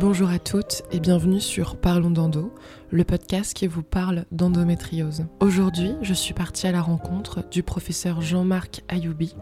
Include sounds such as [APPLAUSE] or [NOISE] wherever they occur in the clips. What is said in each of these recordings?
Bonjour à toutes et bienvenue sur Parlons d'endo, le podcast qui vous parle d'endométriose. Aujourd'hui, je suis partie à la rencontre du professeur Jean-Marc Ayoubi,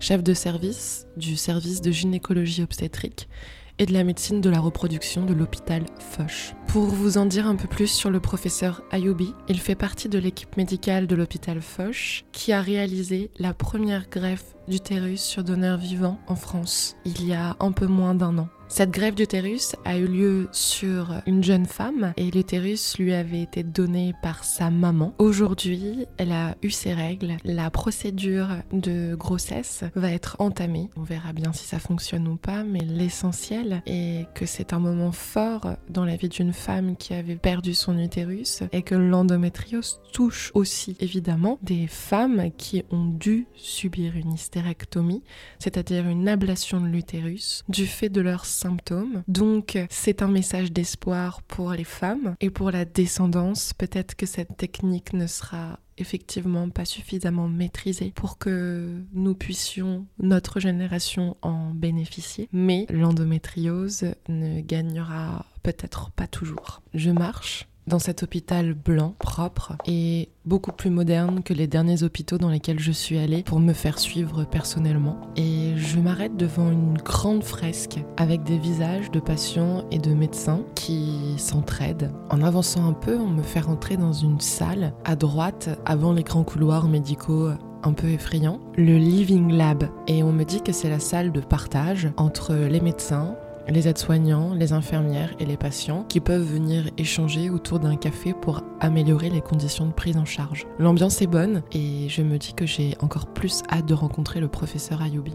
chef de service du service de gynécologie obstétrique et de la médecine de la reproduction de l'hôpital Foch. Pour vous en dire un peu plus sur le professeur Ayoubi, il fait partie de l'équipe médicale de l'hôpital Foch qui a réalisé la première greffe d'utérus sur donneur vivant en France il y a un peu moins d'un an. Cette greffe d'utérus a eu lieu sur une jeune femme et l'utérus lui avait été donné par sa maman. Aujourd'hui, elle a eu ses règles. La procédure de grossesse va être entamée. On verra bien si ça fonctionne ou pas, mais l'essentiel est que c'est un moment fort dans la vie d'une femme qui avait perdu son utérus et que l'endométriose touche aussi évidemment des femmes qui ont dû subir une hystérectomie, c'est-à-dire une ablation de l'utérus, du fait de leur symptômes. Donc c'est un message d'espoir pour les femmes et pour la descendance. Peut-être que cette technique ne sera effectivement pas suffisamment maîtrisée pour que nous puissions, notre génération, en bénéficier. Mais l'endométriose ne gagnera peut-être pas toujours. Je marche dans cet hôpital blanc, propre et beaucoup plus moderne que les derniers hôpitaux dans lesquels je suis allée pour me faire suivre personnellement. Et je m'arrête devant une grande fresque avec des visages de patients et de médecins qui s'entraident. En avançant un peu, on me fait rentrer dans une salle à droite avant les grands couloirs médicaux un peu effrayants, le Living Lab. Et on me dit que c'est la salle de partage entre les médecins, les aides-soignants, les infirmières et les patients qui peuvent venir échanger autour d'un café pour améliorer les conditions de prise en charge. L'ambiance est bonne et je me dis que j'ai encore plus hâte de rencontrer le professeur Ayoubi.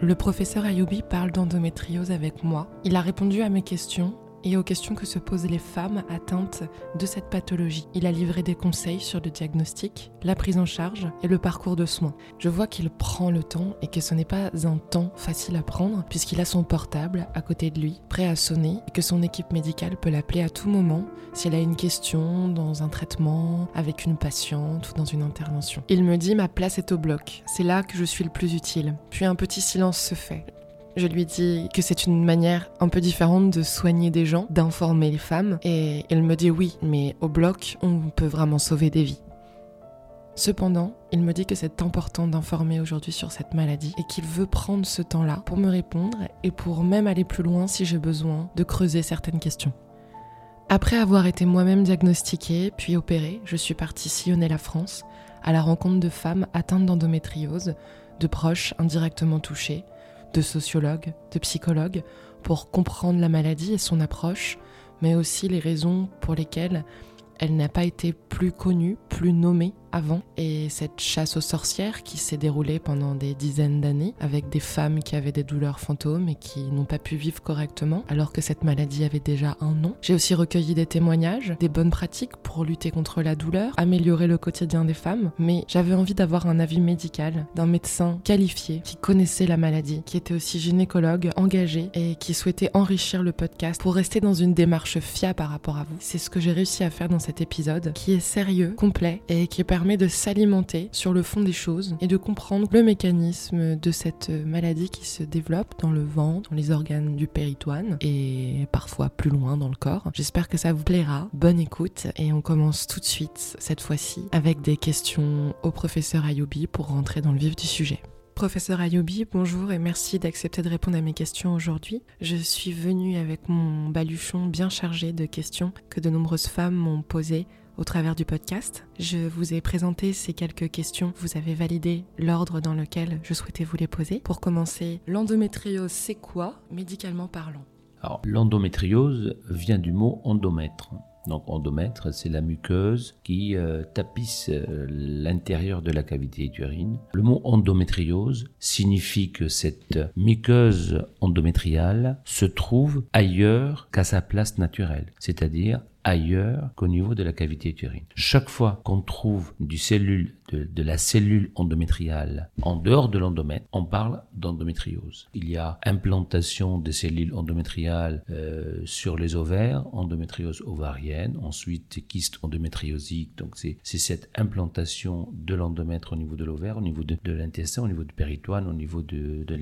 Le professeur Ayoubi parle d'endométriose avec moi. Il a répondu à mes questions et aux questions que se posent les femmes atteintes de cette pathologie. Il a livré des conseils sur le diagnostic, la prise en charge et le parcours de soins. Je vois qu'il prend le temps et que ce n'est pas un temps facile à prendre puisqu'il a son portable à côté de lui, prêt à sonner et que son équipe médicale peut l'appeler à tout moment s'il a une question dans un traitement, avec une patiente ou dans une intervention. Il me dit ma place est au bloc, c'est là que je suis le plus utile. Puis un petit silence se fait. Je lui dis que c'est une manière un peu différente de soigner des gens, d'informer les femmes. Et il me dit oui, mais au bloc, on peut vraiment sauver des vies. Cependant, il me dit que c'est important d'informer aujourd'hui sur cette maladie et qu'il veut prendre ce temps-là pour me répondre et pour même aller plus loin si j'ai besoin de creuser certaines questions. Après avoir été moi-même diagnostiquée puis opérée, je suis partie sillonner la France à la rencontre de femmes atteintes d'endométriose, de proches indirectement touchés, de sociologues, de psychologues, pour comprendre la maladie et son approche, mais aussi les raisons pour lesquelles elle n'a pas été plus connue, plus nommée avant. Et cette chasse aux sorcières qui s'est déroulée pendant des dizaines d'années avec des femmes qui avaient des douleurs fantômes et qui n'ont pas pu vivre correctement alors que cette maladie avait déjà un nom. J'ai aussi recueilli des témoignages, des bonnes pratiques pour lutter contre la douleur, améliorer le quotidien des femmes, mais j'avais envie d'avoir un avis médical d'un médecin qualifié qui connaissait la maladie, qui était aussi gynécologue, engagé et qui souhaitait enrichir le podcast pour rester dans une démarche fiable par rapport à vous. C'est ce que j'ai réussi à faire dans cet épisode qui est sérieux, complet et qui permet de s'alimenter sur le fond des choses et de comprendre le mécanisme de cette maladie qui se développe dans le ventre, dans les organes du péritoine et parfois plus loin dans le corps. J'espère que ça vous plaira. Bonne écoute et on commence tout de suite cette fois-ci avec des questions au professeur Ayoubi pour rentrer dans le vif du sujet. Professeur Ayoubi, bonjour et merci d'accepter de répondre à mes questions aujourd'hui. Je suis venue avec mon baluchon bien chargé de questions que de nombreuses femmes m'ont posées au travers du podcast. Je vous ai présenté ces quelques questions. Vous avez validé l'ordre dans lequel je souhaitais vous les poser. Pour commencer, l'endométriose, c'est quoi, médicalement parlant? L'endométriose vient du mot endomètre. Donc endomètre, c'est la muqueuse qui euh, tapisse euh, l'intérieur de la cavité utérine. Le mot endométriose signifie que cette muqueuse endométriale se trouve ailleurs qu'à sa place naturelle, c'est-à-dire ailleurs qu'au niveau de la cavité utérine. Chaque fois qu'on trouve de, la cellule endométriale en dehors de l'endomètre, on parle d'endométriose. Il y a implantation des cellules endométriales euh, sur les ovaires, endométriose ovarienne, ensuite kyste endométriosique, donc c'est cette implantation de l'endomètre au niveau de l'ovaire, au niveau de, l'intestin, au niveau du péritoine, au niveau de, de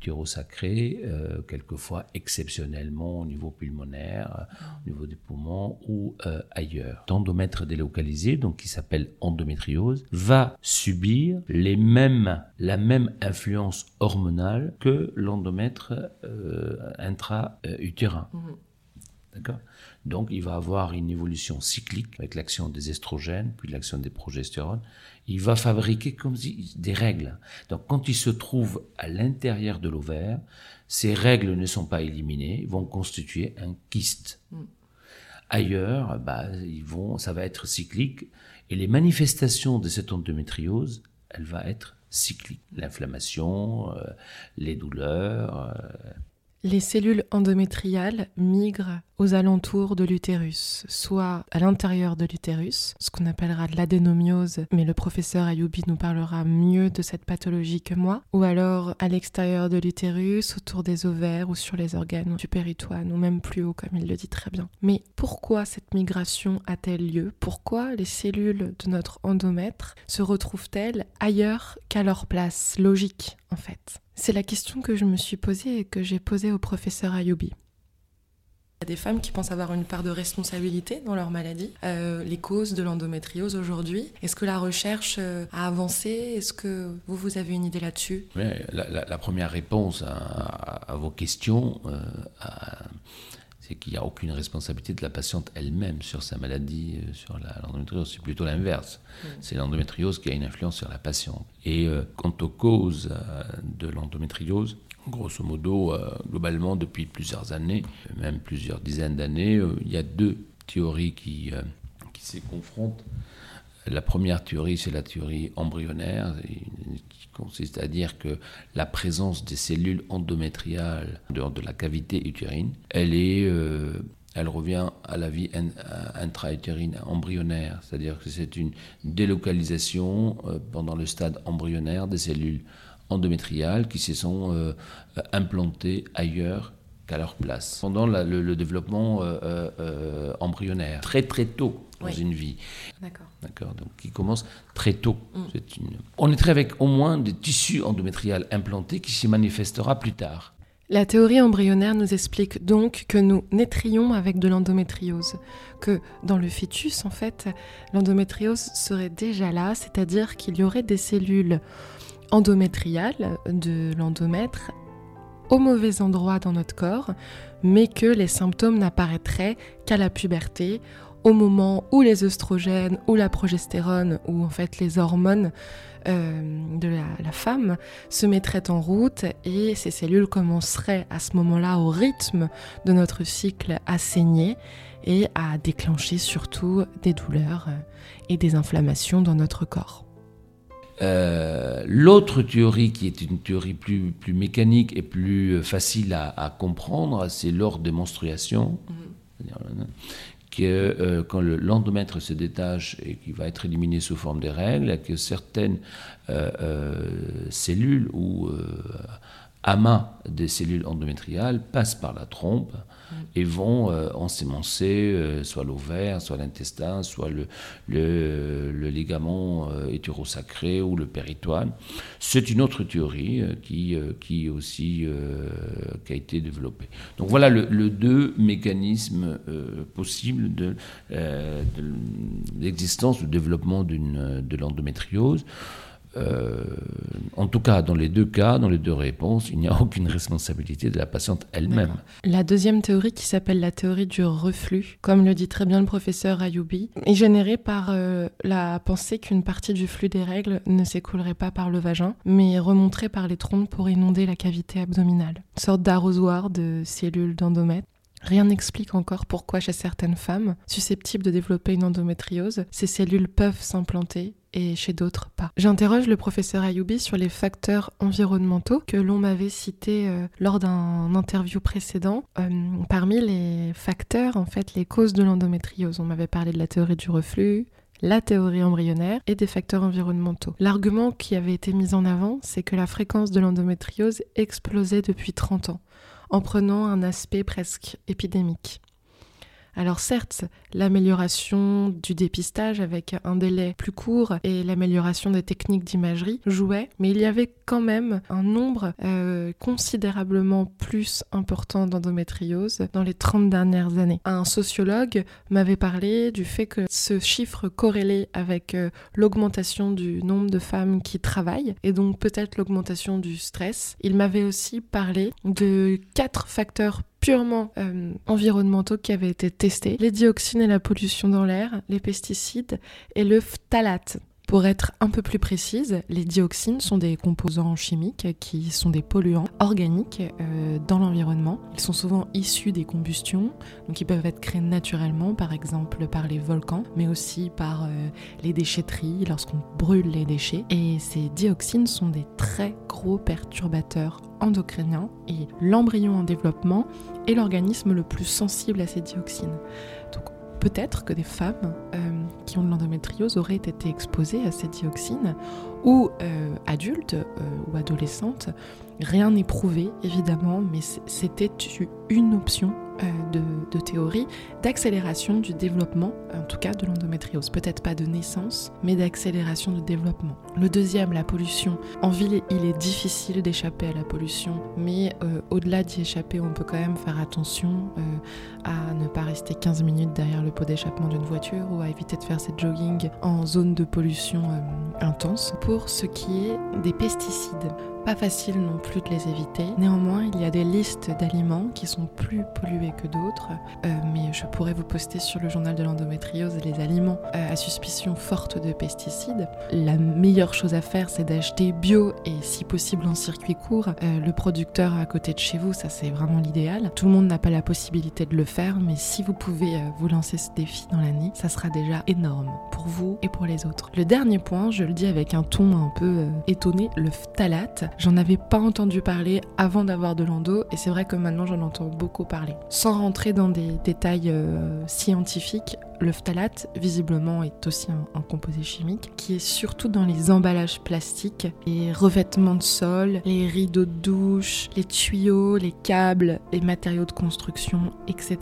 utérosacré, euh, quelquefois exceptionnellement au niveau pulmonaire, au niveau des poumons ou euh, ailleurs. L'endomètre délocalisé, donc qui s'appelle endométriose, va subir les mêmes, la même influence hormonale que l'endomètre euh, intra-utérin. Mhm. D'accord? Donc, il va avoir une évolution cyclique avec l'action des estrogènes, puis l'action des progestérones. Il va fabriquer comme des règles. Donc, quand il se trouve à l'intérieur de l'ovaire, ces règles ne sont pas éliminées, vont constituer un kyste. Mm. Ailleurs, bah, ils vont, ça va être cyclique. Et les manifestations de cette endométriose, elle va être cyclique. L'inflammation, euh, les douleurs, euh, les cellules endométriales migrent aux alentours de l'utérus, soit à l'intérieur de l'utérus, ce qu'on appellera de l'adénomiose, mais le professeur Ayoubi nous parlera mieux de cette pathologie que moi, ou alors à l'extérieur de l'utérus, autour des ovaires ou sur les organes du péritoine, ou même plus haut comme il le dit très bien. Mais pourquoi cette migration a-t-elle lieu? Pourquoi les cellules de notre endomètre se retrouvent-elles ailleurs qu'à leur place? Logique en fait c'est la question que je me suis posée et que j'ai posée au professeur Ayoubi. Il y a des femmes qui pensent avoir une part de responsabilité dans leur maladie. Euh, les causes de l'endométriose aujourd'hui, est-ce que la recherche euh, a avancé? Est-ce que vous, vous avez une idée là-dessus? La, première réponse à, vos questions, euh, c'est qu'il n'y a aucune responsabilité de la patiente elle-même sur sa maladie, euh, sur l'endométriose. C'est plutôt l'inverse. Mm. C'est l'endométriose qui a une influence sur la patiente. Et euh, quant aux causes euh, de l'endométriose, grosso modo, globalement, depuis plusieurs années, même plusieurs dizaines d'années, il y a deux théories qui, qui se confrontent. La première théorie, c'est la théorie embryonnaire, qui consiste à dire que la présence des cellules endométriales dehors de la cavité utérine, elle est euh, elle revient à la vie intra-utérine embryonnaire, c'est-à-dire que c'est une délocalisation euh, pendant le stade embryonnaire des cellules endométriales qui se sont euh, implantées ailleurs qu'à leur place pendant le, développement embryonnaire, très très tôt dans une vie. D'accord. D'accord. Donc, qui commence très tôt. Mm. Une... On est très avec au moins des tissus endométriales implantés qui s'y manifestera plus tard. La théorie embryonnaire nous explique donc que nous naîtrions avec de l'endométriose, que dans le fœtus, en fait, l'endométriose serait déjà là, c'est-à-dire qu'il y aurait des cellules endométriales de l'endomètre au mauvais endroit dans notre corps, mais que les symptômes n'apparaîtraient qu'à la puberté, au moment où les oestrogènes ou la progestérone ou en fait les hormones euh, de la, femme se mettraient en route et ces cellules commenceraient à ce moment-là au rythme de notre cycle à saigner et à déclencher surtout des douleurs euh, et des inflammations dans notre corps. Euh, l'autre théorie, qui est une théorie plus, plus mécanique et plus facile à, comprendre, c'est lors des menstruations. Mmh que euh, quand l'endomètre se détache et qui va être éliminé sous forme des règles, que certaines euh, euh, cellules ou amas des cellules endométriales passent par la trompe et vont euh, ensemencer euh, soit l'ovaire, soit l'intestin, soit le, le, ligament euh, hétérosacré ou le péritoine. C'est une autre théorie qui, qui aussi a été développée. Donc voilà le, deux mécanismes possibles de, de l'existence, du développement de l'endométriose. Euh, en tout cas, dans les deux cas, dans les deux réponses, il n'y a aucune responsabilité de la patiente elle-même. La deuxième théorie, qui s'appelle la théorie du reflux, comme le dit très bien le professeur Ayoubi, est générée par euh, la pensée qu'une partie du flux des règles ne s'écoulerait pas par le vagin, mais remonterait par les trompes pour inonder la cavité abdominale. Une sorte d'arrosoir de cellules d'endomètre Rien n'explique encore pourquoi chez certaines femmes susceptibles de développer une endométriose, ces cellules peuvent s'implanter et chez d'autres pas. J'interroge le professeur Ayoubi sur les facteurs environnementaux que l'on m'avait cités euh, lors d'un interview précédent. Euh, parmi les facteurs, en fait, les causes de l'endométriose, on m'avait parlé de la théorie du reflux, la théorie embryonnaire et des facteurs environnementaux. L'argument qui avait été mis en avant, c'est que la fréquence de l'endométriose explosait depuis 30 ans, en prenant un aspect presque épidémique. Alors certes, l'amélioration du dépistage avec un délai plus court et l'amélioration des techniques d'imagerie jouaient, mais il y avait quand même un nombre euh, considérablement plus important d'endométriose dans les 30 dernières années. Un sociologue m'avait parlé du fait que ce chiffre corrélait avec euh, l'augmentation du nombre de femmes qui travaillent et donc peut-être l'augmentation du stress. Il m'avait aussi parlé de quatre facteurs purement euh, environnementaux qui avaient été testés, les dioxines et la pollution dans l'air, les pesticides et le phtalate. Pour être un peu plus précise, les dioxines sont des composants chimiques qui sont des polluants organiques euh, dans l'environnement. Ils sont souvent issus des combustions, donc ils peuvent être créés naturellement, par exemple par les volcans, mais aussi par euh, les déchetteries lorsqu'on brûle les déchets. Et ces dioxines sont des très gros perturbateurs endocriniens et l'embryon en développement est l'organisme le plus sensible à ces dioxines. Donc peut-être que des femmes euh, qui ont de l'endométriose auraient été exposées à ces dioxines ou euh, adultes euh, ou adolescentes. Rien n'est prouvé évidemment, mais c'était une option euh, de, théorie d'accélération du développement, en tout cas de l'endométriose. Peut-être pas de naissance, mais d'accélération du développement. Le deuxième, la pollution. En ville, il est difficile d'échapper à la pollution, mais euh, au-delà d'y échapper, on peut quand même faire attention euh, à ne pas rester 15 minutes derrière le pot d'échappement d'une voiture ou à éviter de faire cette jogging en zone de pollution intense. Pour ce qui est des pesticides, pas facile non plus de les éviter. Néanmoins, il y a des listes d'aliments qui sont plus pollués que d'autres, euh, mais je pourrais vous poster sur le journal de l'endométriose les aliments euh, à suspicion forte de pesticides. La meilleure chose à faire, c'est d'acheter bio et si possible en circuit court. Euh, le producteur à côté de chez vous, ça c'est vraiment l'idéal. Tout le monde n'a pas la possibilité de le faire, mais si vous pouvez vous lancer ce défi dans l'année, ça sera déjà énorme pour vous et pour les autres. Le dernier point, je le dis avec un ton un peu étonné, le phtalate. J'en avais pas entendu parler avant d'avoir de l'endo et c'est vrai que maintenant j'en entends beaucoup parler. Sans rentrer dans des détails euh, scientifiques, le phtalate, visiblement, est aussi un, composé chimique qui est surtout dans les emballages plastiques, les revêtements de sol, les rideaux de douche, les tuyaux, les câbles, les matériaux de construction, etc.,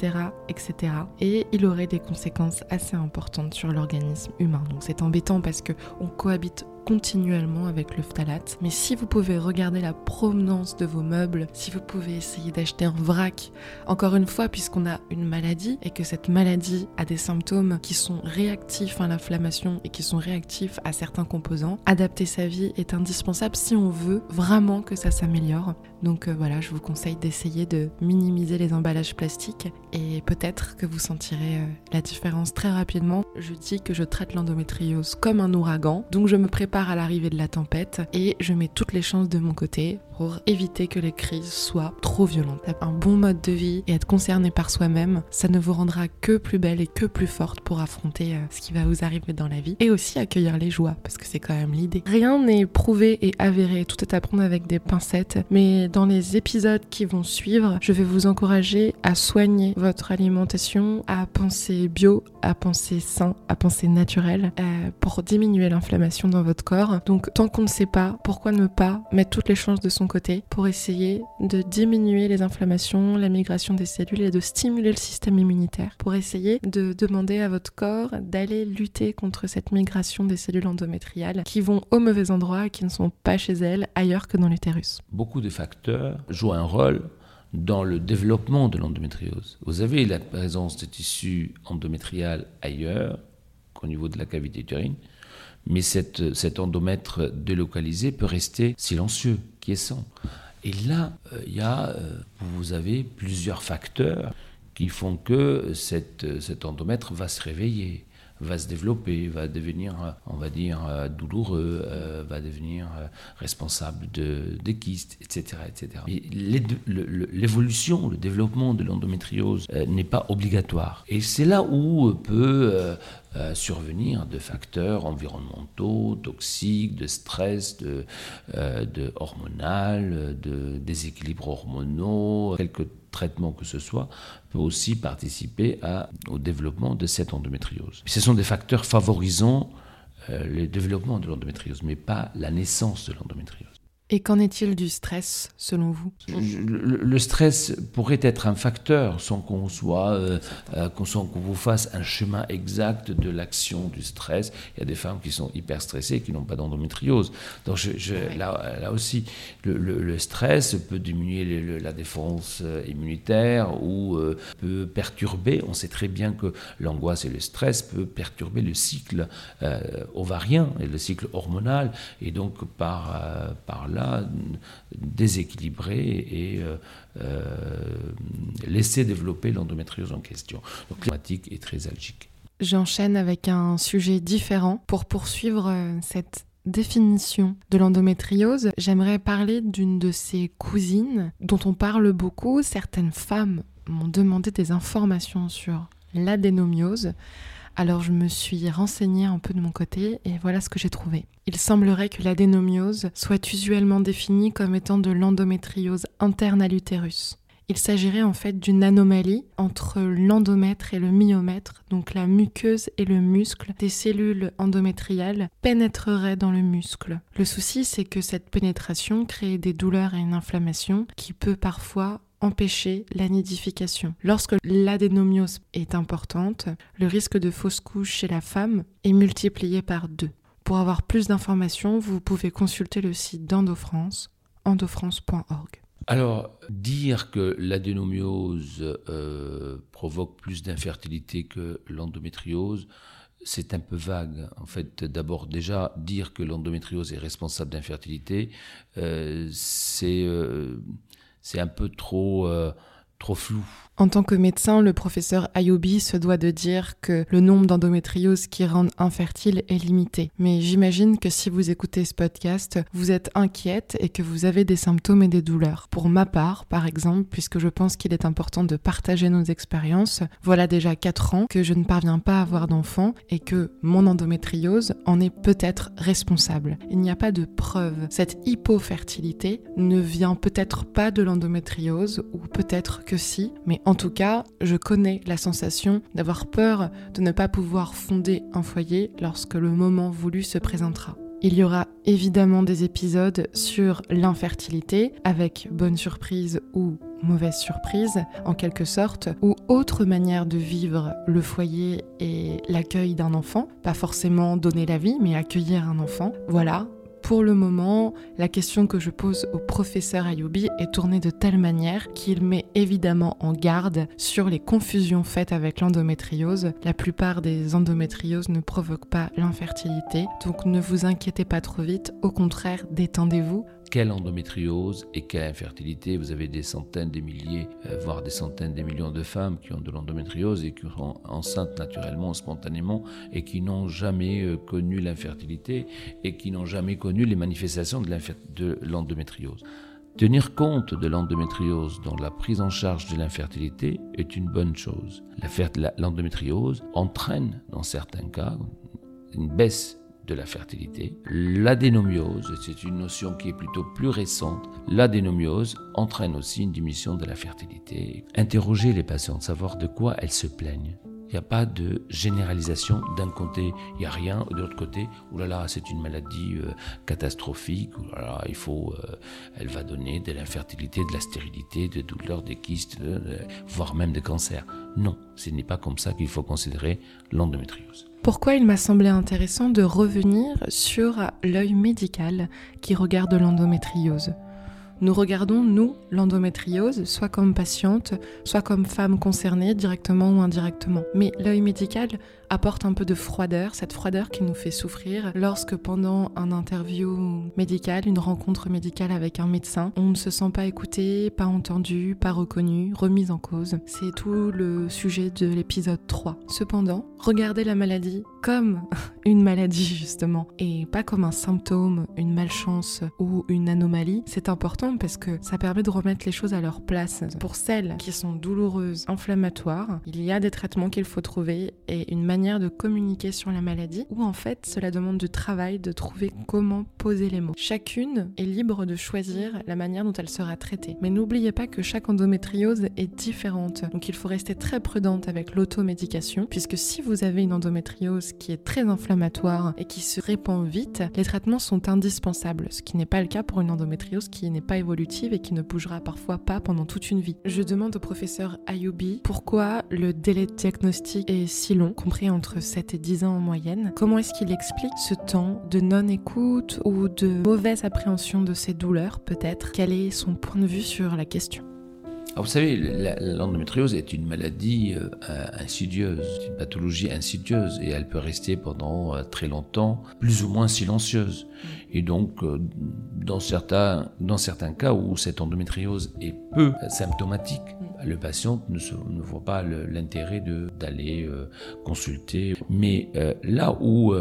etc. Et il aurait des conséquences assez importantes sur l'organisme humain. Donc c'est embêtant parce que on cohabite continuellement avec le phtalate. Mais si vous pouvez regarder la provenance de vos meubles, si vous pouvez essayer d'acheter un vrac, encore une fois, puisqu'on a une maladie et que cette maladie a des symptômes qui sont réactifs à l'inflammation et qui sont réactifs à certains composants, adapter sa vie est indispensable si on veut vraiment que ça s'améliore. Donc euh, voilà, je vous conseille d'essayer de minimiser les emballages plastiques et peut-être que vous sentirez euh, la différence très rapidement. Je dis que je traite l'endométriose comme un ouragan, donc je me prépare à l'arrivée de la tempête et je mets toutes les chances de mon côté pour éviter que les crises soient trop violentes. Un bon mode de vie et être concerné par soi-même, ça ne vous rendra que plus belle et que plus forte pour affronter euh, ce qui va vous arriver dans la vie et aussi accueillir les joies parce que c'est quand même l'idée. Rien n'est prouvé et avéré, tout est à prendre avec des pincettes, mais dans les épisodes qui vont suivre, je vais vous encourager à soigner votre alimentation, à penser bio, à penser sain, à penser naturel euh, pour diminuer l'inflammation dans votre Donc tant qu'on ne sait pas, pourquoi ne pas mettre toutes les chances de son côté pour essayer de diminuer les inflammations, la migration des cellules et de stimuler le système immunitaire, pour essayer de demander à votre corps d'aller lutter contre cette migration des cellules endométriales qui vont au mauvais endroit et qui ne sont pas chez elles ailleurs que dans l'utérus. Beaucoup de facteurs jouent un rôle dans le développement de l'endométriose. Vous avez la présence de tissus endométrial ailleurs qu'au niveau de la cavité utérine, mais cette, cet endomètre délocalisé peut rester silencieux, quiescent. Et là, euh, il y a, euh, vous avez plusieurs facteurs qui font que cette, cet endomètre va se réveiller va se développer, va devenir, on va dire, douloureux, euh, va devenir responsable de, des kystes, etc. etc. L'évolution, le développement de l'endométriose n'est pas obligatoire. Et c'est là où peut euh, survenir de facteurs environnementaux, toxiques, de stress, de, euh, de hormonal, de déséquilibres hormonaux, quelque traitement que ce soit, peut aussi participer au développement de cette endométriose. Ce sont des facteurs favorisant euh, le développement de l'endométriose, mais pas la naissance de l'endométriose. Et qu'en est-il du stress, selon vous? Le, stress pourrait être un facteur sans qu'on soit, euh, euh, qu'on vous fasse un chemin exact de l'action du stress. Il y a des femmes qui sont hyper stressées qui n'ont pas d'endométriose. Donc je, là, là, aussi, le, stress peut diminuer la défense euh, immunitaire ou peut perturber. On sait très bien que l'angoisse et le stress peuvent perturber le cycle ovarien et le cycle hormonal et donc par, par là déséquilibrer et euh, euh, laisser développer l'endométriose en question. Donc climatique est très algique. J'enchaîne avec un sujet différent pour poursuivre euh, cette définition de l'endométriose. J'aimerais parler d'une de ses cousines dont on parle beaucoup. Certaines femmes m'ont demandé des informations sur l'adénomiose. Alors je me suis renseignée un peu de mon côté et voilà ce que j'ai trouvé. Il semblerait que l'adénomiose soit usuellement définie comme étant de l'endométriose interne à l'utérus. Il s'agirait en fait d'une anomalie entre l'endomètre et le myomètre, donc la muqueuse et le muscle des cellules endométriales pénétreraient dans le muscle. Le souci, c'est que cette pénétration crée des douleurs et une inflammation qui peut parfois empêcher la nidification. Lorsque l'adénomiose est importante, le risque de fausse couche chez la femme est multiplié par deux. Pour avoir plus d'informations, vous pouvez consulter le site d'EndoFrance, endofrance.org. Alors, dire que l'adénomiose euh, provoque plus d'infertilité que l'endométriose, c'est un peu vague. En fait, d'abord, déjà, dire que l'endométriose est responsable d'infertilité, euh, c'est euh, c'est un peu trop, euh, trop flou. En tant que médecin, le professeur Ayoubi se doit de dire que le nombre d'endométrioses qui rendent infertile est limité. Mais j'imagine que si vous écoutez ce podcast, vous êtes inquiète et que vous avez des symptômes et des douleurs. Pour ma part, par exemple, puisque je pense qu'il est important de partager nos expériences, voilà déjà 4 ans que je ne parviens pas à avoir d'enfant et que mon endométriose en est peut-être responsable. Il n'y a pas de preuve. Cette hypofertilité ne vient peut-être pas de l'endométriose ou peut-être que si, mais en tout cas, je connais la sensation d'avoir peur de ne pas pouvoir fonder un foyer lorsque le moment voulu se présentera. Il y aura évidemment des épisodes sur l'infertilité, avec bonne surprise ou mauvaise surprise, en quelque sorte, ou autre manière de vivre le foyer et l'accueil d'un enfant. Pas forcément donner la vie, mais accueillir un enfant. Voilà, pour le moment, la question que je pose au professeur Ayoubi est tournée de telle manière qu'il met évidemment en garde sur les confusions faites avec l'endométriose. La plupart des endométrioses ne provoquent pas l'infertilité, donc ne vous inquiétez pas trop vite, au contraire, détendez-vous quelle endométriose et quelle infertilité. Vous avez des centaines, des milliers, euh, voire des centaines, des millions de femmes qui ont de l'endométriose et qui sont enceintes naturellement, spontanément, et qui n'ont jamais euh, connu l'infertilité et qui n'ont jamais connu les manifestations de l'endométriose. Tenir compte de l'endométriose dans la prise en charge de l'infertilité est une bonne chose. L'endométriose entraîne, dans certains cas, une baisse de la fertilité. L'adénomiose, c'est une notion qui est plutôt plus récente. L'adénomiose entraîne aussi une diminution de la fertilité. Interroger les patientes, savoir de quoi elles se plaignent. Il n'y a pas de généralisation. D'un côté, il n'y a rien. De l'autre côté, oulala, c'est une maladie euh, catastrophique. Il faut, euh, elle va donner de l'infertilité, de la stérilité, des douleurs, des kystes, voire même des cancers. Non, ce n'est pas comme ça qu'il faut considérer l'endométriose. Pourquoi il m'a semblé intéressant de revenir sur l'œil médical qui regarde l'endométriose? Nous regardons, nous, l'endométriose, soit comme patiente, soit comme femme concernée, directement ou indirectement. Mais l'œil médical apporte un peu de froideur, cette froideur qui nous fait souffrir lorsque pendant un interview médical, une rencontre médicale avec un médecin, on ne se sent pas écouté, pas entendu, pas reconnu, remis en cause. C'est tout le sujet de l'épisode 3. Cependant, regardez la maladie comme [LAUGHS] une maladie justement et pas comme un symptôme, une malchance ou une anomalie, c'est important parce que ça permet de remettre les choses à leur place. Pour celles qui sont douloureuses, inflammatoires, il y a des traitements qu'il faut trouver et une manière de communiquer sur la maladie ou en fait cela demande du travail de trouver comment poser les mots. Chacune est libre de choisir la manière dont elle sera traitée. Mais n'oubliez pas que chaque endométriose est différente. Donc il faut rester très prudente avec l'automédication puisque si vous avez une endométriose qui est très inflammatoire et qui se répand vite, les traitements sont indispensables, ce qui n'est pas le cas pour une endométriose qui n'est pas évolutive et qui ne bougera parfois pas pendant toute une vie. Je demande au professeur Ayoubi pourquoi le délai de diagnostic est si long, compris entre 7 et 10 ans en moyenne. Comment est-ce qu'il explique ce temps de non-écoute ou de mauvaise appréhension de ses douleurs peut-être? Quel est son point de vue sur la question? Vous savez, l'endométriose est une maladie euh, insidieuse, une pathologie insidieuse, et elle peut rester pendant euh, très longtemps, plus ou moins silencieuse. Et donc, euh, dans certains, dans certains cas où cette endométriose est peu symptomatique, le patient ne, ne voit pas l'intérêt d'aller consulter. Mais là où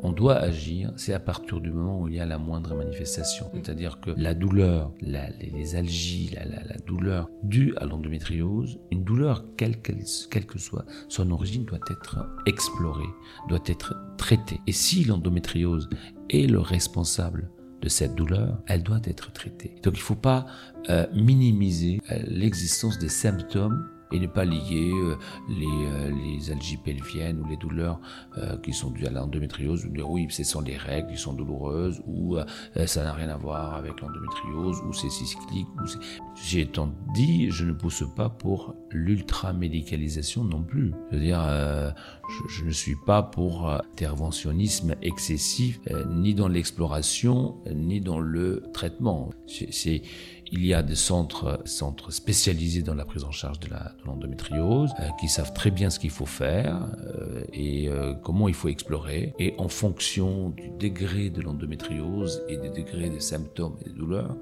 on doit agir, c'est à partir du moment où il y a la moindre manifestation. Mm. C'est-à-dire que la douleur, les, algies, la, douleur due à l'endométriose, une douleur quelle, quelle que soit son origine, doit être explorée, doit être traitée. Et si l'endométriose est le responsable de cette douleur, elle doit être traitée. Donc il ne faut pas euh, minimiser euh, l'existence des symptômes et ne pas lier euh, les, euh, les algies pelviennes ou les douleurs euh, qui sont dues à l'endométriose, oui, ce sont les règles qui sont douloureuses, ou ça n'a rien à voir avec l'endométriose, ou c'est cyclique. Ou J'ai tant dit, je ne pousse pas pour l'ultra-médicalisation non plus. Je veux dire, je, je, ne suis pas pour interventionnisme excessif, ni dans l'exploration, ni dans le traitement. C'est il y a des centres, centres spécialisés dans la prise en charge de l'endométriose euh, qui savent très bien ce qu'il faut faire euh, et euh, comment il faut explorer. Et en fonction du degré de l'endométriose et des degrés des symptômes et des douleurs,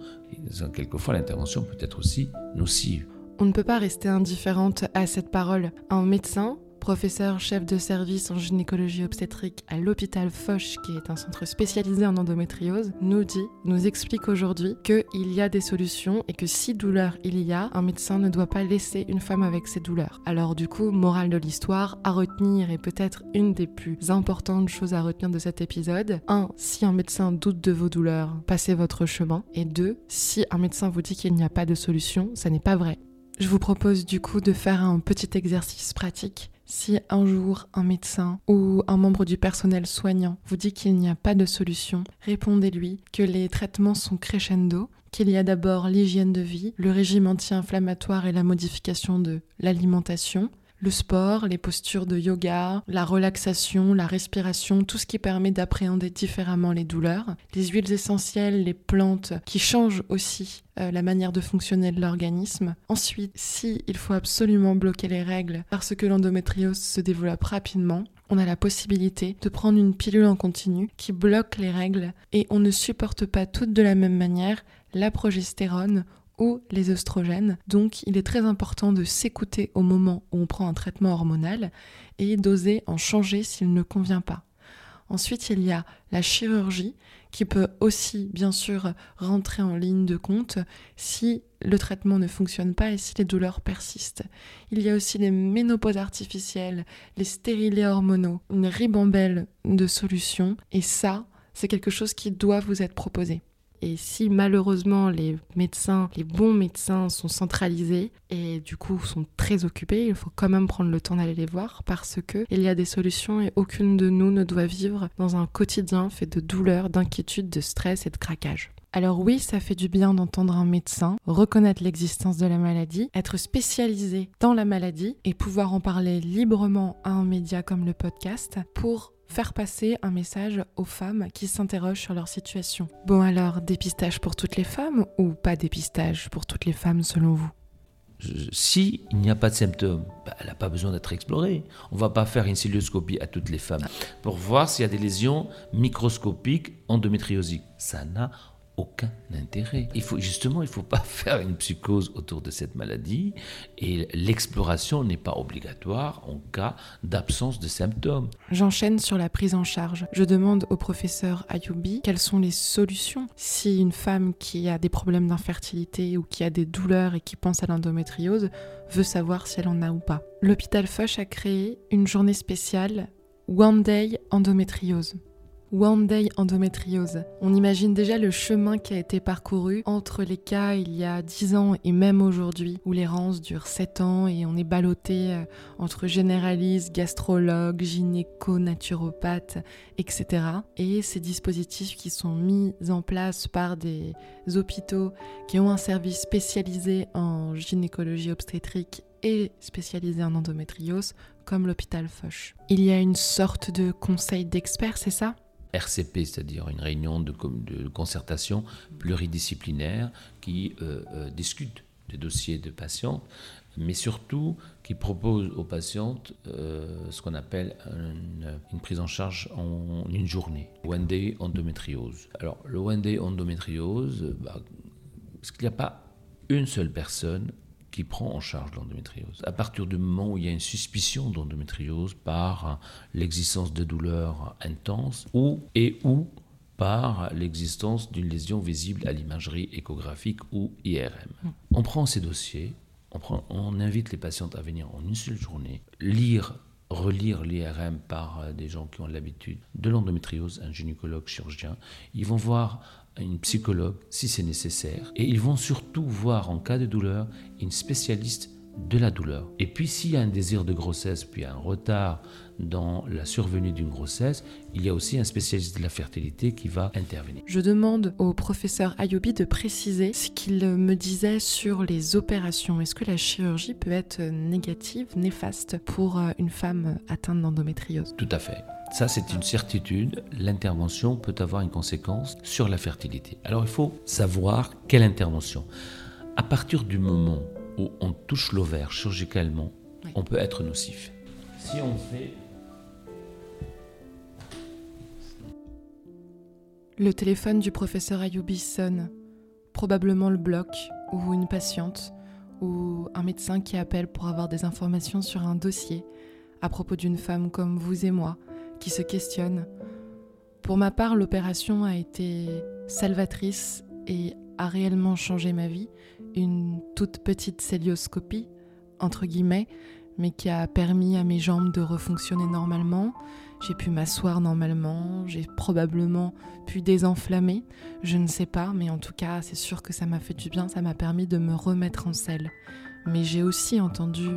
quelquefois l'intervention peut être aussi nocive. On ne peut pas rester indifférente à cette parole. Un médecin professeur chef de service en gynécologie obstétrique à l'hôpital Foch, qui est un centre spécialisé en endométriose, nous dit, nous explique aujourd'hui qu'il y a des solutions et que si douleur il y a, un médecin ne doit pas laisser une femme avec ses douleurs. Alors du coup, morale de l'histoire, à retenir et peut-être une des plus importantes choses à retenir de cet épisode, 1. Si un médecin doute de vos douleurs, passez votre chemin. Et 2. Si un médecin vous dit qu'il n'y a pas de solution, ça n'est pas vrai. Je vous propose du coup de faire un petit exercice pratique si un jour un médecin ou un membre du personnel soignant vous dit qu'il n'y a pas de solution, répondez-lui que les traitements sont crescendo, qu'il y a d'abord l'hygiène de vie, le régime anti-inflammatoire et la modification de l'alimentation, le sport, les postures de yoga, la relaxation, la respiration, tout ce qui permet d'appréhender différemment les douleurs, les huiles essentielles, les plantes qui changent aussi euh, la manière de fonctionner de l'organisme. Ensuite, si il faut absolument bloquer les règles parce que l'endométriose se développe rapidement, on a la possibilité de prendre une pilule en continu qui bloque les règles et on ne supporte pas toutes de la même manière la progestérone ou les oestrogènes. Donc il est très important de s'écouter au moment où on prend un traitement hormonal et d'oser en changer s'il ne convient pas. Ensuite, il y a la chirurgie qui peut aussi, bien sûr, rentrer en ligne de compte si le traitement ne fonctionne pas et si les douleurs persistent. Il y a aussi les ménopauses artificielles, les stérilés hormonaux, une ribambelle de solutions et ça, c'est quelque chose qui doit vous être proposé. Et si malheureusement les médecins, les bons médecins sont centralisés et du coup sont très occupés, il faut quand même prendre le temps d'aller les voir parce que il y a des solutions et aucune de nous ne doit vivre dans un quotidien fait de douleur, d'inquiétude, de stress et de craquage. Alors oui, ça fait du bien d'entendre un médecin reconnaître l'existence de la maladie, être spécialisé dans la maladie et pouvoir en parler librement à un média comme le podcast pour faire passer un message aux femmes qui s'interrogent sur leur situation. Bon alors, dépistage pour toutes les femmes ou pas dépistage pour toutes les femmes selon vous? Si il n'y a pas de symptômes, bah, elle n'a pas besoin d'être explorée. On ne va pas faire une cilioscopie à toutes les femmes pour voir s'il y a des lésions microscopiques endométriosiques. Ça n'a aucun intérêt. Il faut justement, il faut pas [LAUGHS] faire une psychose autour de cette maladie et l'exploration n'est pas obligatoire en cas d'absence de symptômes. J'enchaîne sur la prise en charge. Je demande au professeur Ayoubi quelles sont les solutions si une femme qui a des problèmes d'infertilité ou qui a des douleurs et qui pense à l'endométriose veut savoir si elle en a ou pas. L'hôpital Foch a créé une journée spéciale One Day Endométriose. One Day Endométriose. On imagine déjà le chemin qui a été parcouru entre les cas il y a 10 ans et même aujourd'hui, où l'errance dure 7 ans et on est ballotté euh, entre généralistes, gastrologues, gynéco, naturopathes, etc. Et ces dispositifs qui sont mis en place par des hôpitaux qui ont un service spécialisé en gynécologie obstétrique et spécialisé en endométriose, comme l'hôpital Foch. Il y a une sorte de conseil d'experts, c'est ça? RCP, c'est-à-dire une réunion de, concertation pluridisciplinaire qui euh, euh, discute des dossiers de patients, mais surtout qui propose aux patientes euh, ce qu'on appelle une, prise en charge en une journée, One Day Endométriose. Alors, le One Day Endométriose, bah, parce qu'il n'y a pas une seule personne qui prend en charge l'endométriose. À partir du moment où il y a une suspicion d'endométriose par l'existence de douleurs intenses ou et ou par l'existence d'une lésion visible à l'imagerie échographique ou IRM. On prend ces dossiers, on, prend, on invite les patientes à venir en une seule journée, lire relire l'IRM par des gens qui ont l'habitude de l'endométriose, un gynécologue chirurgien. Ils vont voir une psychologue si c'est nécessaire. Et ils vont surtout voir en cas de douleur une spécialiste de la douleur. Et puis s'il y a un désir de grossesse, puis un retard dans la survenue d'une grossesse, il y a aussi un spécialiste de la fertilité qui va intervenir. Je demande au professeur Ayoubi de préciser ce qu'il me disait sur les opérations. Est-ce que la chirurgie peut être négative, néfaste pour euh, une femme atteinte d'endométriose? Tout à fait. Ça, c'est une certitude. L'intervention peut avoir une conséquence sur la fertilité. Alors, il faut savoir quelle intervention. À partir du moment où on touche l'ovaire chirurgicalement, on peut être nocif. Si on fait Le téléphone du professeur Ayoubi sonne. Probablement le bloc, ou une patiente, ou un médecin qui appelle pour avoir des informations sur un dossier à propos d'une femme comme vous et moi, qui se questionne. Pour ma part, l'opération a été salvatrice et a réellement changé ma vie. Une toute petite célioscopie, entre guillemets, mais qui a permis à mes jambes de refonctionner normalement. J'ai pu m'asseoir normalement, j'ai probablement pu désenflammer, je ne sais pas, mais en tout cas, c'est sûr que ça m'a fait du bien, ça m'a permis de me remettre en selle. Mais j'ai aussi entendu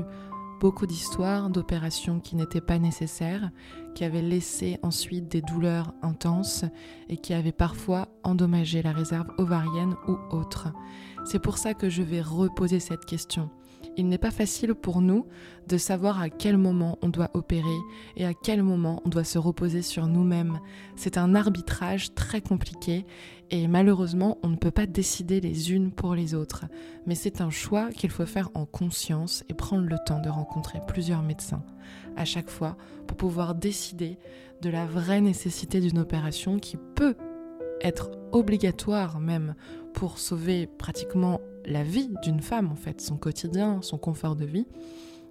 beaucoup d'histoires d'opérations qui n'étaient pas nécessaires, qui avaient laissé ensuite des douleurs intenses et qui avaient parfois endommagé la réserve ovarienne ou autre. C'est pour ça que je vais reposer cette question il n'est pas facile pour nous de savoir à quel moment on doit opérer et à quel moment on doit se reposer sur nous-mêmes. C'est un arbitrage très compliqué et malheureusement on ne peut pas décider les unes pour les autres. Mais c'est un choix qu'il faut faire en conscience et prendre le temps de rencontrer plusieurs médecins à chaque fois pour pouvoir décider de la vraie nécessité d'une opération qui peut être obligatoire même pour sauver pratiquement la vie d'une femme, en fait, son quotidien, son confort de vie,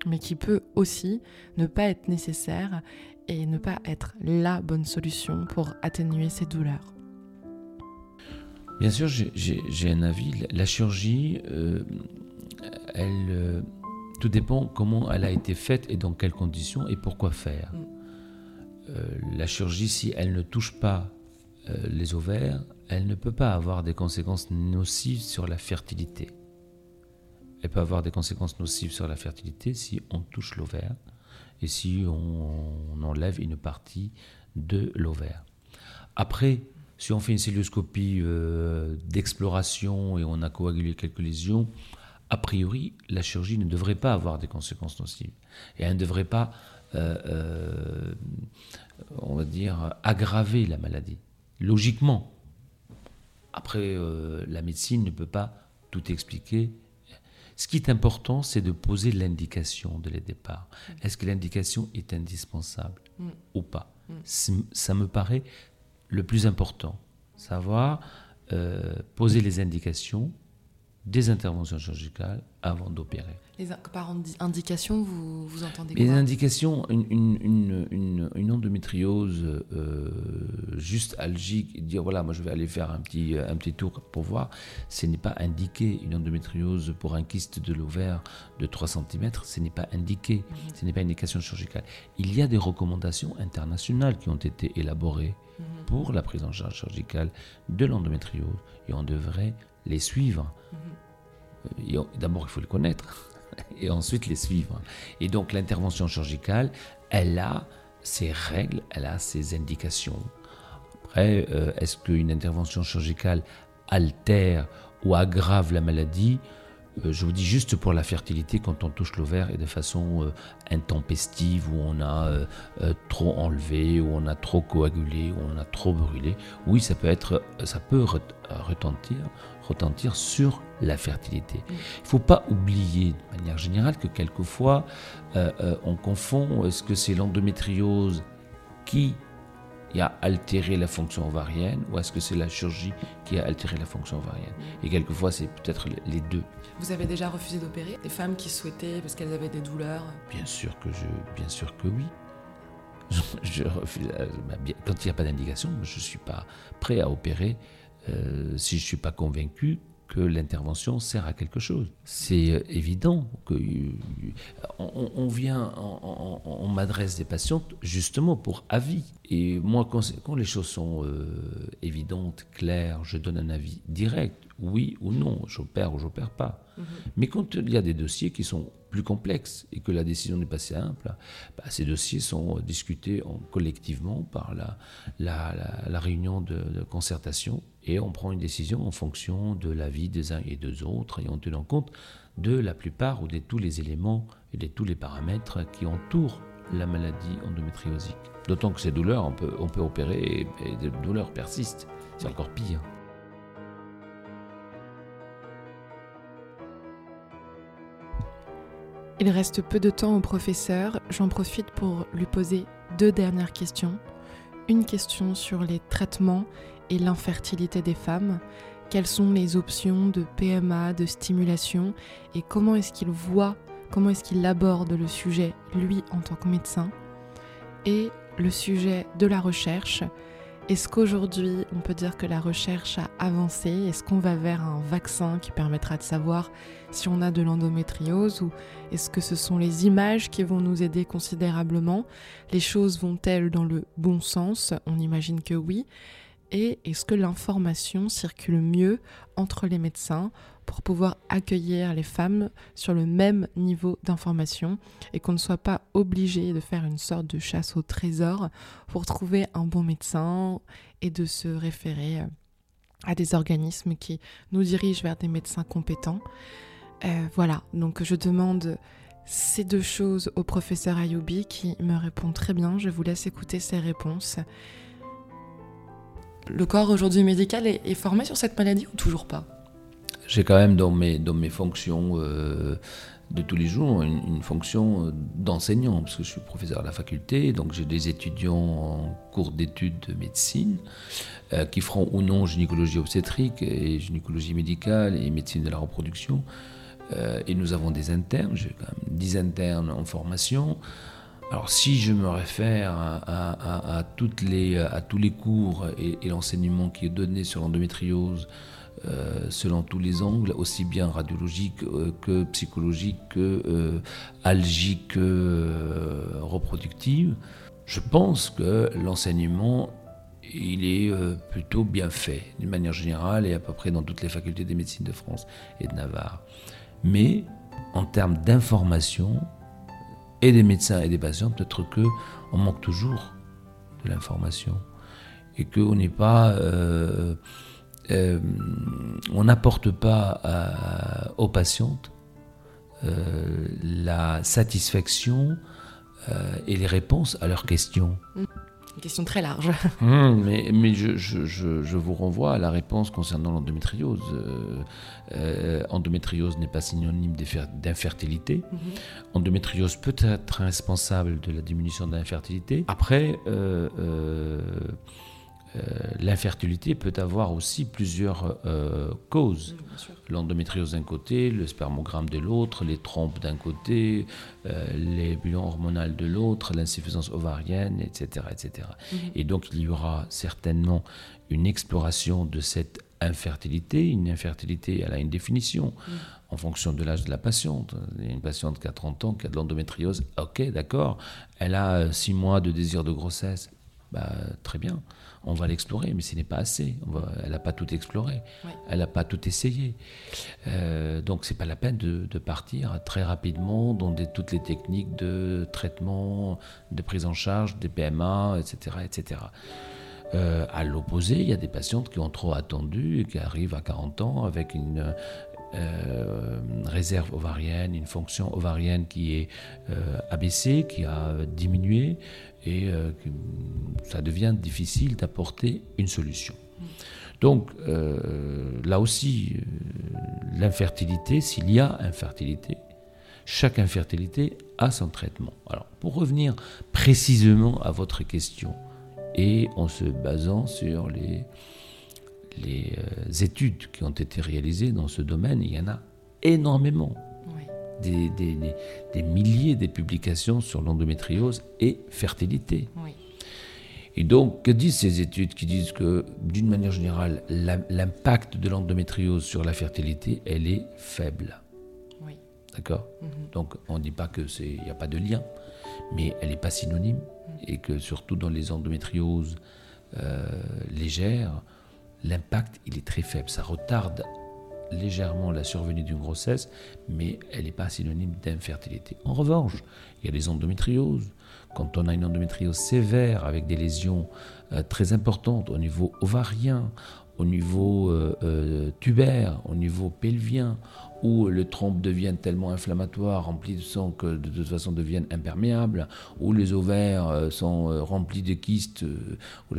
mais qui peut aussi ne pas être nécessaire et ne pas être la bonne solution pour atténuer ses douleurs. Bien sûr, j'ai un avis. La chirurgie, euh, elle, euh, tout dépend comment elle a été faite et dans quelles conditions et pourquoi faire. Mm. Euh, la chirurgie, si elle ne touche pas les ovaires, elle ne peut pas avoir des conséquences nocives sur la fertilité. Elle peut avoir des conséquences nocives sur la fertilité si on touche l'ovaire et si on, enlève une partie de l'ovaire. Après, si on fait une celluloscopie euh, d'exploration et on a coagulé quelques lésions, a priori, la chirurgie ne devrait pas avoir des conséquences nocives. Et elle ne devrait pas, euh, euh, on va dire, aggraver la maladie. Logiquement, après, euh, la médecine ne peut pas tout expliquer. Ce qui est important, c'est de poser l'indication de les départs. Mm. Est-ce que l'indication est indispensable mm. ou pas mm. Ça me paraît le plus important. Savoir poser les indications des interventions chirurgicales avant d'opérer. par indication, vous, vous entendez quoi? Les indications, une, une, endométriose euh, juste algique, dire voilà, moi je vais aller faire un petit, un petit tour pour voir, ce n'est pas indiqué. Une endométriose pour un kyste de l'ovaire de 3 cm, ce n'est pas indiqué, mhm. ce n'est pas une indication chirurgicale. Il y a des recommandations internationales qui ont été élaborées mhm. pour la prise en charge chirurgicale de l'endométriose et on devrait les suivre. Mhm. D'abord, il faut les connaître [LAUGHS] et ensuite les suivre. Et donc, l'intervention chirurgicale, elle a ses règles, elle a ses indications. Après, euh, est-ce qu'une intervention chirurgicale altère ou aggrave la maladie? Je vous dis juste pour la fertilité, quand on touche l'ovaire et de façon euh, intempestive, où on a euh, trop enlevé, où on a trop coagulé, où on a trop brûlé, oui, ça peut être, ça peut retentir, retentir sur la fertilité. Il ne faut pas oublier de manière générale que quelquefois on confond est-ce que c'est l'endométriose qui a altéré la fonction ovarienne ou est-ce que c'est la chirurgie qui a altéré la fonction ovarienne? Et quelquefois, c'est peut-être les deux. Vous avez déjà refusé d'opérer des femmes qui souhaitaient parce qu'elles avaient des douleurs? Bien sûr que je, bien sûr que oui. Je, refuse. Euh, bah, quand il n'y a pas d'indication, je ne suis pas prêt à opérer euh, si je ne suis pas convaincu que l'intervention sert à quelque chose. C'est euh, évident que euh, on, vient, on, m'adresse des patientes justement pour avis. Et moi, quand, les choses sont euh, évidentes, claires, je donne un avis direct, oui ou non, j'opère ou j'opère pas. Mhm. Mais quand il y a des dossiers qui sont plus complexes et que la décision n'est pas simple, bah, ces dossiers sont discutés en, collectivement par la, la, réunion de, de concertation et on prend une décision en fonction de l'avis des uns et des autres et en tenant compte de la plupart ou de tous les éléments et de tous les paramètres qui entourent la maladie endométriosique. D'autant que ces douleurs, on peut, on peut opérer et, et les douleurs persistent. C'est encore pire. Il reste peu de temps au professeur. J'en profite pour lui poser deux dernières questions. Une question sur les traitements et l'infertilité des femmes, quelles sont les options de PMA, de stimulation? Et comment est-ce qu'il voit, comment est-ce qu'il aborde le sujet, lui en tant que médecin, et le sujet de la recherche. Est-ce qu'aujourd'hui on peut dire que la recherche a avancé? Est-ce qu'on va vers un vaccin qui permettra de savoir si on a de l'endométriose? Ou est-ce que ce sont les images qui vont nous aider considérablement? Les choses vont-elles dans le bon sens? On imagine que oui et est-ce que l'information circule mieux entre les médecins pour pouvoir accueillir les femmes sur le même niveau d'information et qu'on ne soit pas obligé de faire une sorte de chasse au trésor pour trouver un bon médecin et de se référer euh, à des organismes qui nous dirigent vers des médecins compétents? Euh, voilà, donc je demande ces deux choses au professeur Ayoubi qui me répond très bien. Je vous laisse écouter ses réponses le corps aujourd'hui médical est, formé sur cette maladie ou toujours pas? J'ai quand même dans mes, dans mes fonctions euh, de tous les jours une, fonction d'enseignant, parce que je suis professeur à la faculté, donc j'ai des étudiants en cours d'études de médecine euh, qui feront ou non gynécologie obstétrique et gynécologie médicale et médecine de la reproduction. Euh, et nous avons des internes, j'ai quand même 10 internes en formation. Alors si je me réfère à, tous les cours et, l'enseignement qui est donné sur l'endométriose, euh, selon tous les angles, aussi bien radiologique euh, que psychologique, que euh, algique, que reproductive, je pense que l'enseignement il est plutôt bien fait, d'une manière générale, et à peu près dans toutes les facultés des médecines de France et de Navarre. Mais en termes d'information, et des médecins et des patients, peut-être qu'on manque toujours de l'information et qu'on n'est pas, euh, euh, on n'apporte pas aux patientes euh, la satisfaction et les réponses à leurs questions. Une question très large. [LAUGHS] Hum, mais mais je, je, je, vous renvoie à la réponse concernant l'endométriose. Euh, euh, endométriose n'est pas synonyme d'infertilité. Mhm. Endométriose peut être responsable de la diminution de l'infertilité. Après, euh, l'infertilité peut avoir aussi plusieurs euh, causes. L'endométriose d'un côté, le spermogramme de l'autre, les trompes d'un côté, euh, les bilans hormonaux de l'autre, l'insuffisance ovarienne, etc. etc. Mhm. Et donc il y aura certainement une exploration de cette infertilité. Une infertilité, elle a une définition. En fonction de l'âge de la patiente. Une patiente qui a 30 ans, qui a de l'endométriose, ok, d'accord, elle a 6 mois de désir de grossesse, bah, très bien on va l'explorer, mais ce n'est pas assez. elle n'a pas tout exploré, elle n'a pas tout essayé. Euh, donc c'est pas la peine de, partir très rapidement dans toutes les techniques de traitement, de prise en charge, des PMA, etc. etc. Euh, à l'opposé, il y a des patientes qui ont trop attendu et qui arrivent à 40 ans avec une, euh, réserve ovarienne, une fonction ovarienne qui est euh, abaissée, qui a diminué, et euh, ça devient difficile d'apporter une solution. Donc là aussi, l'infertilité, s'il y a infertilité, chaque infertilité a son traitement. Alors pour revenir précisément à votre question, et en se basant sur les les euh, études qui ont été réalisées dans ce domaine, il y en a énormément. Des, des, milliers de publications sur l'endométriose et fertilité. Et donc, que disent ces études qui disent que, d'une manière générale, l'impact de l'endométriose sur la fertilité, elle est faible? D'accord? Mhm. Donc, on ne dit pas qu'il n'y a pas de lien, mais elle n'est pas synonyme, mhm. et que surtout dans les endométrioses euh, légères, l'impact il est très faible. Ça retarde légèrement la survenue d'une grossesse, mais elle n'est pas synonyme d'infertilité. En revanche, il y a des endométrioses. Quand on a une endométriose sévère avec des lésions euh, très importantes au niveau ovarien, au niveau euh, euh, tubaire, au niveau pelvien, où le trompe devient tellement inflammatoire, rempli de sang que de toute façon deviennent imperméables, où les ovaires euh, sont remplis de kystes, où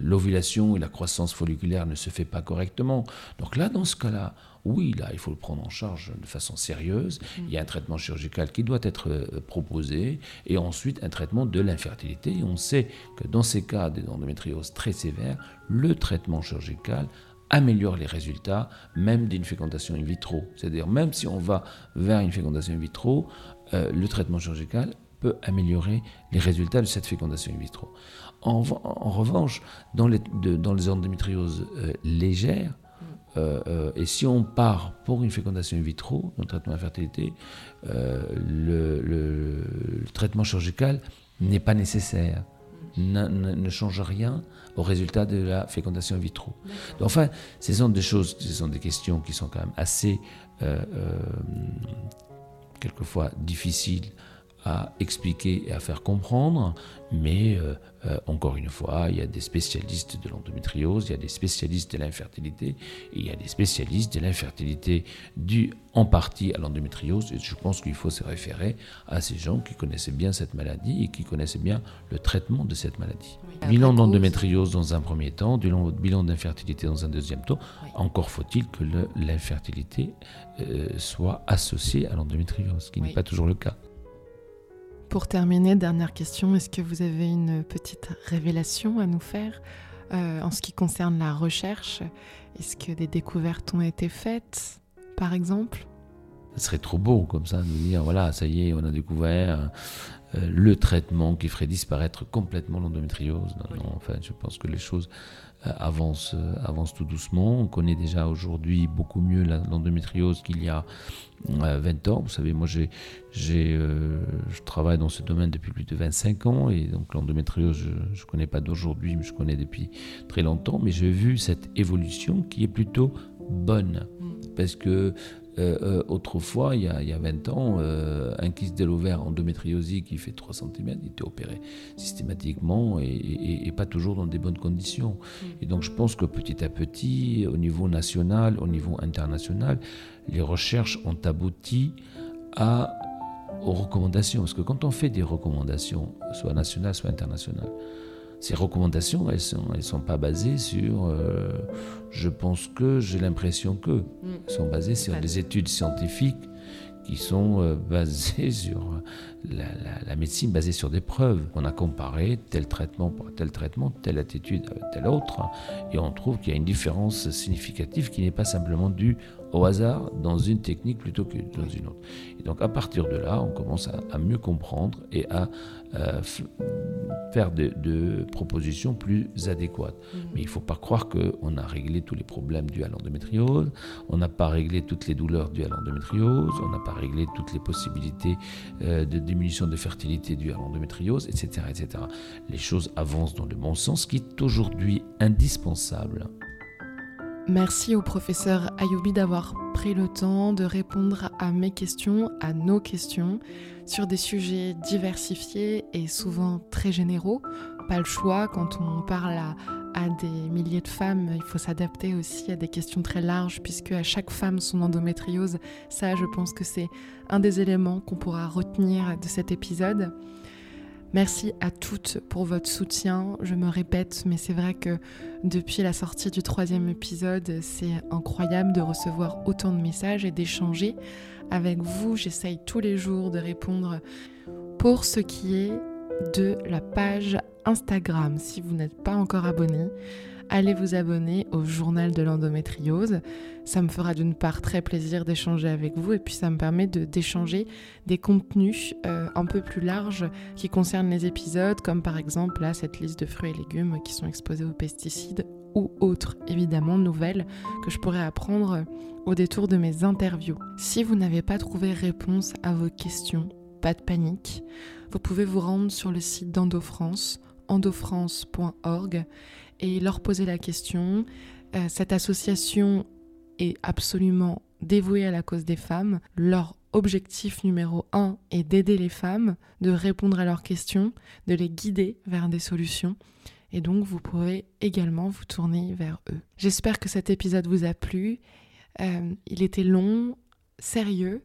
l'ovulation et la croissance folliculaire ne se fait pas correctement. Donc là, dans ce cas-là, oui, là, il faut le prendre en charge de façon sérieuse. Il y a un traitement chirurgical qui doit être euh, proposé et ensuite un traitement de l'infertilité. Et on sait que dans ces cas d'endométriose très sévère, le traitement chirurgical améliore les résultats même d'une fécondation in vitro. C'est-à-dire même si on va vers une fécondation in vitro, euh, le traitement chirurgical peut améliorer les résultats de cette fécondation in vitro. En, revanche, dans les, dans les endométrioses euh, légères, euh, euh, et si on part pour une fécondation in vitro, dans le traitement d'infertilité, euh, le, traitement chirurgical n'est pas nécessaire, ne change rien au résultat de la fécondation in vitro. enfin, ce sont des choses, ce sont des questions qui sont quand même assez, quelquefois, difficiles à expliquer et à faire comprendre, mais euh, euh, encore une fois, il y a des spécialistes de l'endométriose, il y a des spécialistes de l'infertilité, il y a des spécialistes de l'infertilité due en partie à l'endométriose, et je pense qu'il faut se référer à ces gens qui connaissaient bien cette maladie et qui connaissaient bien le traitement de cette maladie. Bilan d'endométriose dans un premier temps, bilan d'infertilité dans un deuxième temps, encore faut-il que l'infertilité euh, soit associée à l'endométriose, ce qui n'est pas toujours le cas. Pour terminer, dernière question, est-ce que vous avez une petite révélation à nous faire euh, en ce qui concerne la recherche? Est-ce que des découvertes ont été faites, par exemple? Ce serait trop beau comme ça de dire, voilà, ça y est, on a découvert euh, le traitement qui ferait disparaître complètement l'endométriose. Non, enfin, je pense que les choses euh, avancent, avancent tout doucement. On connaît déjà aujourd'hui beaucoup mieux l'endométriose qu'il y a 20 ans. Vous savez, moi, j'ai, euh, je travaille dans ce domaine depuis plus de 25 ans et donc l'endométriose, je ne connais pas d'aujourd'hui, mais je connais depuis très longtemps. Mais j'ai vu cette évolution qui est plutôt bonne parce que euh, euh, autrefois, il y, a, il y, a, 20 ans, un kyste de l'ovaire endométriosique qui fait 3 cm, il était opéré systématiquement et, et, pas toujours dans des bonnes conditions. Et donc je pense que petit à petit, au niveau national, au niveau international, les recherches ont abouti à, aux recommandations. Parce que quand on fait des recommandations, soit nationales, soit internationales, ces recommandations, elles ne sont, elles sont pas basées sur euh, je pense que, j'ai l'impression que. Mm. Elles sont basées sur des études scientifiques qui sont euh, [LAUGHS] basées sur la, médecine basée sur des preuves. On a comparé tel traitement pour tel traitement, telle attitude à tel autre, et on trouve qu'il y a une différence significative qui n'est pas simplement due au hasard dans une technique plutôt que dans une autre. Donc à partir de là, on commence à, mieux comprendre et à euh, faire de, propositions plus adéquates. Mm. Mais il ne faut pas croire qu'on a réglé tous les problèmes dus à l'endométriose, on n'a pas réglé toutes les douleurs dues à l'endométriose, on n'a pas réglé toutes les possibilités euh, de diminution de fertilité dues à l'endométriose, etc., etc. Les choses avancent dans le bon sens, qui est aujourd'hui indispensable. Merci au professeur Ayoubi d'avoir pris le temps de répondre à mes questions, à nos questions, sur des sujets diversifiés et souvent très généraux. Pas le choix, quand on parle à, à des milliers de femmes, il faut s'adapter aussi à des questions très larges, puisque à chaque femme son endométriose. Ça, je pense que c'est un des éléments qu'on pourra retenir de cet épisode. Merci à toutes pour votre soutien. Je me répète, mais c'est vrai que depuis la sortie du troisième épisode, c'est incroyable de recevoir autant de messages et d'échanger avec vous. J'essaye tous les jours de répondre pour ce qui est de la page Instagram. Si vous n'êtes pas encore abonné, allez vous abonner au journal de l'endométriose. Ça me fera d'une part très plaisir d'échanger avec vous et puis ça me permet d'échanger des contenus euh, un peu plus larges qui concernent les épisodes, comme par exemple là cette liste de fruits et légumes qui sont exposés aux pesticides ou autres évidemment nouvelles que je pourrais apprendre au détour de mes interviews. Si vous n'avez pas trouvé réponse à vos questions, pas de panique, vous pouvez vous rendre sur le site d'EndoFrance, endofrance.org et leur poser la question. Euh, cette association est absolument dévouée à la cause des femmes. Leur objectif numéro un est d'aider les femmes, de répondre à leurs questions, de les guider vers des solutions. Et donc, vous pourrez également vous tourner vers eux. J'espère que cet épisode vous a plu. Euh, il était long, sérieux,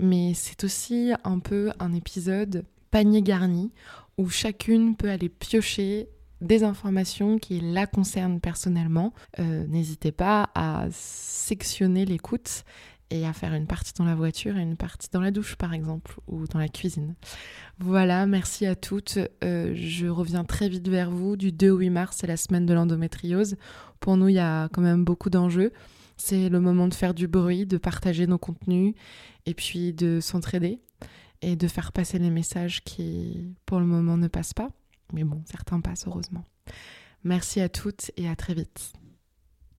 mais c'est aussi un peu un épisode panier garni où chacune peut aller piocher des informations qui la concernent personnellement. Euh, n'hésitez pas à sectionner l'écoute et à faire une partie dans la voiture et une partie dans la douche par exemple ou dans la cuisine. Voilà, merci à toutes. Euh, je reviens très vite vers vous. Du 2 au 8 mars, c'est la semaine de l'endométriose. Pour nous, il y a quand même beaucoup d'enjeux. C'est le moment de faire du bruit, de partager nos contenus et puis de s'entraider et de faire passer les messages qui, pour le moment, ne passent pas. Mais bon, certains passent heureusement. Merci à toutes et à très vite.